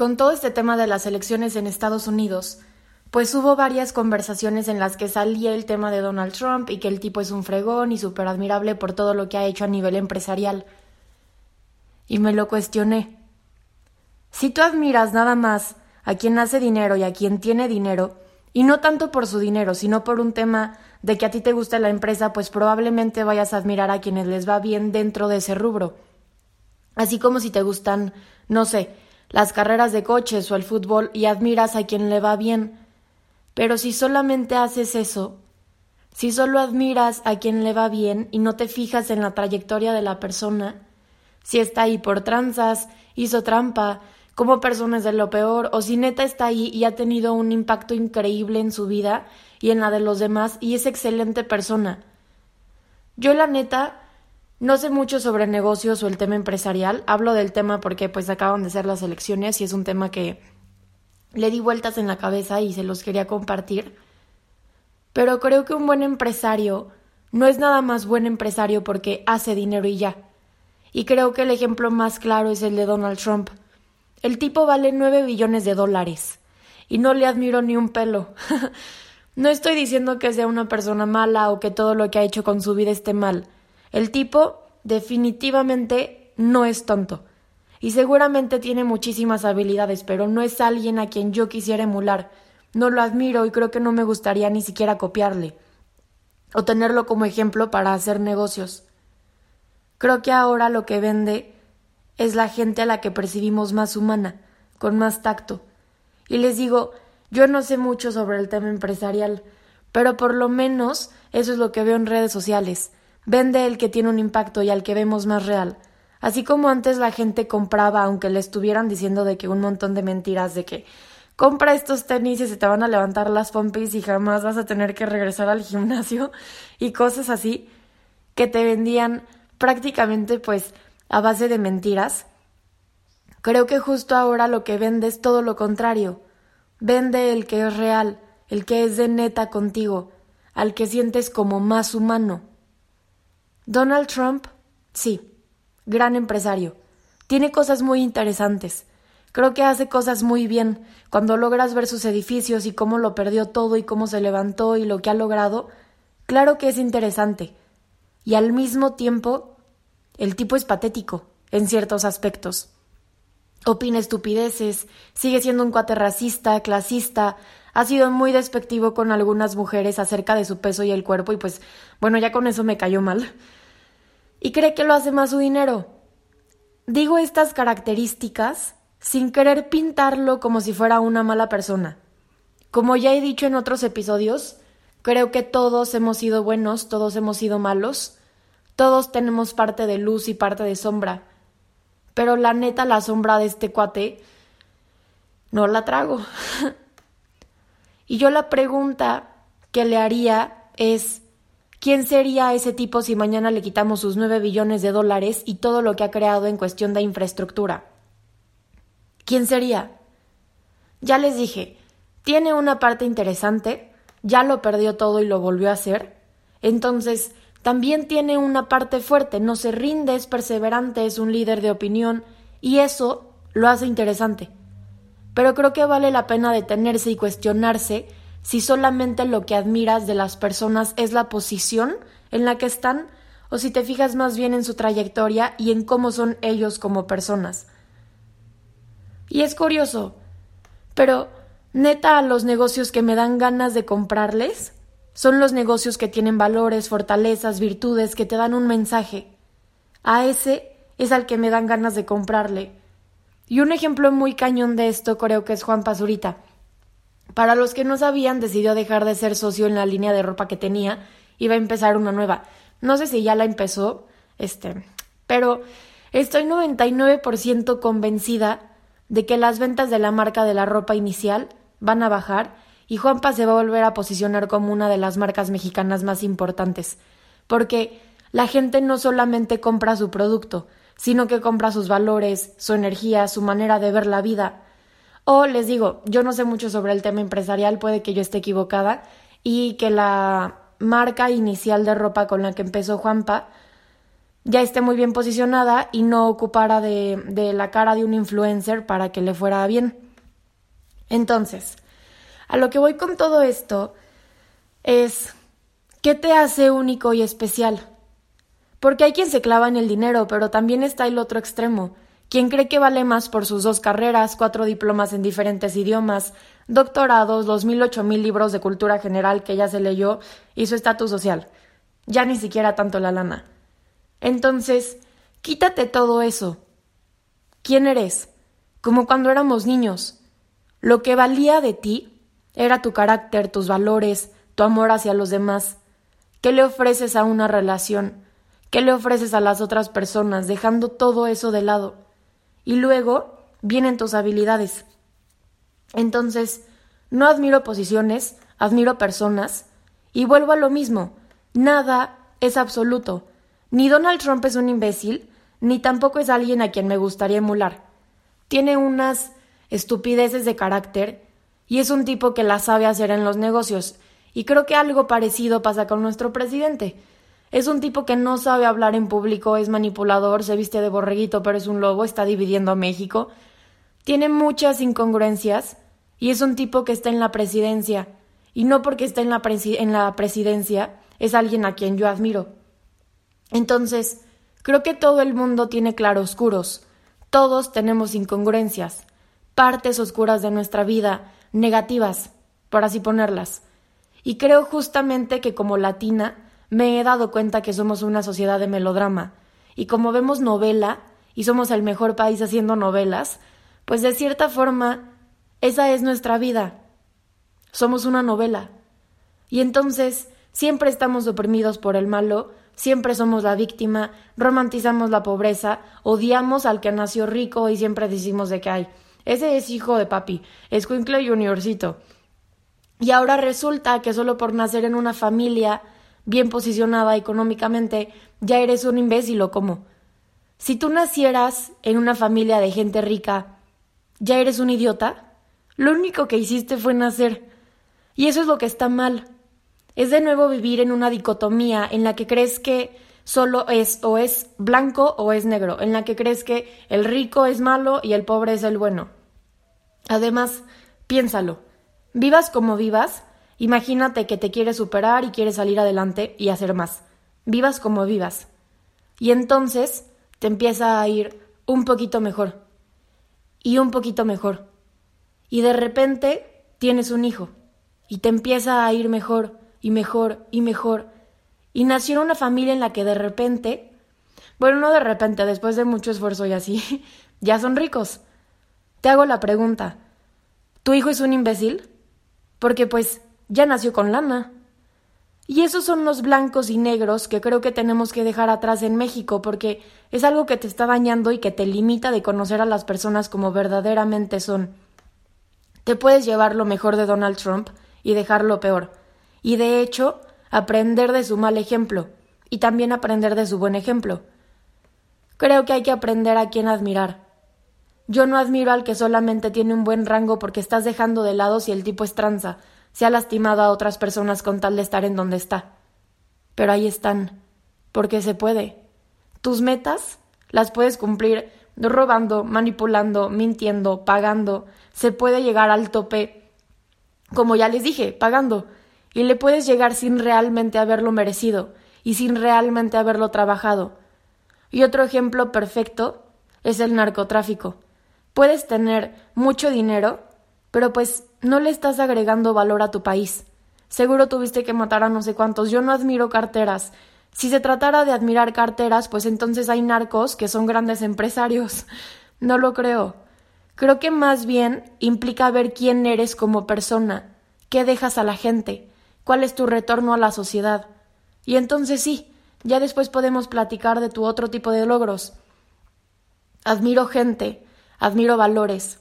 con todo este tema de las elecciones en Estados Unidos, pues hubo varias conversaciones en las que salía el tema de Donald Trump y que el tipo es un fregón y súper admirable por todo lo que ha hecho a nivel empresarial. Y me lo cuestioné. Si tú admiras nada más a quien hace dinero y a quien tiene dinero, y no tanto por su dinero, sino por un tema de que a ti te gusta la empresa, pues probablemente vayas a admirar a quienes les va bien dentro de ese rubro. Así como si te gustan, no sé, las carreras de coches o el fútbol y admiras a quien le va bien. Pero si solamente haces eso, si solo admiras a quien le va bien y no te fijas en la trayectoria de la persona, si está ahí por tranzas, hizo trampa, como personas de lo peor, o si neta está ahí y ha tenido un impacto increíble en su vida y en la de los demás y es excelente persona. Yo la neta no sé mucho sobre negocios o el tema empresarial, hablo del tema porque pues acaban de ser las elecciones y es un tema que le di vueltas en la cabeza y se los quería compartir. Pero creo que un buen empresario no es nada más buen empresario porque hace dinero y ya. Y creo que el ejemplo más claro es el de Donald Trump. El tipo vale nueve billones de dólares. Y no le admiro ni un pelo. no estoy diciendo que sea una persona mala o que todo lo que ha hecho con su vida esté mal. El tipo definitivamente no es tonto. Y seguramente tiene muchísimas habilidades, pero no es alguien a quien yo quisiera emular. No lo admiro y creo que no me gustaría ni siquiera copiarle. O tenerlo como ejemplo para hacer negocios. Creo que ahora lo que vende es la gente a la que percibimos más humana, con más tacto. Y les digo, yo no sé mucho sobre el tema empresarial, pero por lo menos eso es lo que veo en redes sociales. Vende el que tiene un impacto y al que vemos más real. Así como antes la gente compraba, aunque le estuvieran diciendo de que un montón de mentiras, de que compra estos tenis y se te van a levantar las pompis y jamás vas a tener que regresar al gimnasio y cosas así, que te vendían prácticamente pues a base de mentiras. Creo que justo ahora lo que vende es todo lo contrario. Vende el que es real, el que es de neta contigo, al que sientes como más humano. Donald Trump, sí, gran empresario. Tiene cosas muy interesantes. Creo que hace cosas muy bien. Cuando logras ver sus edificios y cómo lo perdió todo y cómo se levantó y lo que ha logrado, claro que es interesante. Y al mismo tiempo el tipo es patético, en ciertos aspectos. Opina estupideces, sigue siendo un cuate racista, clasista, ha sido muy despectivo con algunas mujeres acerca de su peso y el cuerpo y pues bueno, ya con eso me cayó mal. Y cree que lo hace más su dinero. Digo estas características sin querer pintarlo como si fuera una mala persona. Como ya he dicho en otros episodios, creo que todos hemos sido buenos, todos hemos sido malos, todos tenemos parte de luz y parte de sombra. Pero la neta, la sombra de este cuate no la trago. y yo la pregunta que le haría es, ¿quién sería ese tipo si mañana le quitamos sus nueve billones de dólares y todo lo que ha creado en cuestión de infraestructura? ¿Quién sería? Ya les dije, tiene una parte interesante, ya lo perdió todo y lo volvió a hacer. Entonces, también tiene una parte fuerte, no se rinde, es perseverante, es un líder de opinión y eso lo hace interesante. Pero creo que vale la pena detenerse y cuestionarse si solamente lo que admiras de las personas es la posición en la que están o si te fijas más bien en su trayectoria y en cómo son ellos como personas. Y es curioso, pero neta a los negocios que me dan ganas de comprarles son los negocios que tienen valores, fortalezas, virtudes, que te dan un mensaje. A ese es al que me dan ganas de comprarle. Y un ejemplo muy cañón de esto creo que es Juan Pazurita. Para los que no sabían, decidió dejar de ser socio en la línea de ropa que tenía y va a empezar una nueva. No sé si ya la empezó, este, pero estoy 99% convencida de que las ventas de la marca de la ropa inicial van a bajar y Juanpa se va a volver a posicionar como una de las marcas mexicanas más importantes, porque la gente no solamente compra su producto, sino que compra sus valores, su energía, su manera de ver la vida. O les digo, yo no sé mucho sobre el tema empresarial, puede que yo esté equivocada, y que la marca inicial de ropa con la que empezó Juanpa ya esté muy bien posicionada y no ocupara de, la cara de un influencer para que le fuera bien. Entonces, a lo que voy con todo esto es, ¿qué te hace único y especial? Porque hay quien se clava en el dinero, pero también está el otro extremo, quien cree que vale más por sus dos carreras, cuatro diplomas en diferentes idiomas, doctorados, los mil ocho mil libros de cultura general que ya se leyó y su estatus social. Ya ni siquiera tanto la lana. Entonces, quítate todo eso. ¿Quién eres? Como cuando éramos niños. Lo que valía de ti era tu carácter, tus valores, tu amor hacia los demás. ¿Qué le ofreces a una relación? ¿Qué le ofreces a las otras personas dejando todo eso de lado? Y luego vienen tus habilidades. Entonces, no admiro posiciones, admiro personas, y vuelvo a lo mismo, nada es absoluto. Ni Donald Trump es un imbécil, ni tampoco es alguien a quien me gustaría emular. Tiene unas estupideces de carácter y es un tipo que la sabe hacer en los negocios. Y creo que algo parecido pasa con nuestro presidente. Es un tipo que no sabe hablar en público, es manipulador, se viste de borreguito pero es un lobo, está dividiendo a México. Tiene muchas incongruencias y es un tipo que está en la presidencia. Y no porque esté en la, en la presidencia, es alguien a quien yo admiro. Entonces, creo que todo el mundo tiene claroscuros. Todos tenemos incongruencias, partes oscuras de nuestra vida, negativas, por así ponerlas. Y creo justamente que como latina me he dado cuenta que somos una sociedad de melodrama. Y como vemos novela, y somos el mejor país haciendo novelas, pues de cierta forma, esa es nuestra vida. Somos una novela. Y entonces, siempre estamos oprimidos por el malo, siempre somos la víctima, romantizamos la pobreza, odiamos al que nació rico y siempre decimos de que hay. Ese es hijo de papi, es Juniorcito. Y ahora resulta que solo por nacer en una familia bien posicionada económicamente, ya eres un imbécil o cómo. Si tú nacieras en una familia de gente rica, ¿ya eres un idiota? Lo único que hiciste fue nacer. Y eso es lo que está mal. Es de nuevo vivir en una dicotomía en la que crees que solo es o es blanco o es negro, en la que crees que el rico es malo y el pobre es el bueno. Además, piénsalo, vivas como vivas, imagínate que te quieres superar y quieres salir adelante y hacer más. Vivas como vivas. Y entonces te empieza a ir un poquito mejor. Y un poquito mejor. Y de repente tienes un hijo. Y te empieza a ir mejor y mejor y mejor. Y nació una familia en la que de repente, bueno, no de repente, después de mucho esfuerzo y así, ya son ricos. Te hago la pregunta, ¿tu hijo es un imbécil? Porque pues ya nació con lana. Y esos son los blancos y negros que creo que tenemos que dejar atrás en México porque es algo que te está dañando y que te limita de conocer a las personas como verdaderamente son. Te puedes llevar lo mejor de Donald Trump y dejar lo peor. Y de hecho, aprender de su mal ejemplo y también aprender de su buen ejemplo. Creo que hay que aprender a quién admirar yo no admiro al que solamente tiene un buen rango porque estás dejando de lado si el tipo es tranza, se ha lastimado a otras personas con tal de estar en donde está. Pero ahí están, porque se puede. Tus metas las puedes cumplir robando, manipulando, mintiendo, pagando. Se puede llegar al tope, como ya les dije, pagando. Y le puedes llegar sin realmente haberlo merecido y sin realmente haberlo trabajado. Y otro ejemplo perfecto es el narcotráfico. Puedes tener mucho dinero, pero pues no le estás agregando valor a tu país. Seguro tuviste que matar a no sé cuántos. Yo no admiro carteras. Si se tratara de admirar carteras, pues entonces hay narcos que son grandes empresarios. No lo creo. Creo que más bien implica ver quién eres como persona, qué dejas a la gente, cuál es tu retorno a la sociedad. Y entonces sí, ya después podemos platicar de tu otro tipo de logros. Admiro gente, Admiro valores.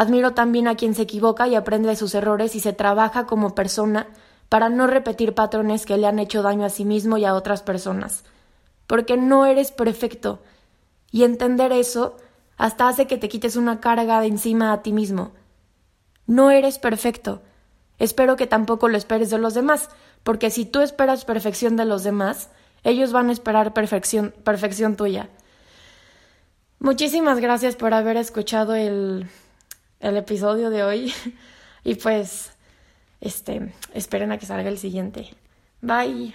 Admiro también a quien se equivoca y aprende de sus errores y se trabaja como persona para no repetir patrones que le han hecho daño a sí mismo y a otras personas. Porque no eres perfecto. Y entender eso hasta hace que te quites una carga de encima a ti mismo. No eres perfecto. Espero que tampoco lo esperes de los demás, porque si tú esperas perfección de los demás, Ellos van a esperar perfección, perfección tuya. Muchísimas gracias por haber escuchado el, el episodio de hoy. Y pues, este, esperen a que salga el siguiente. Bye.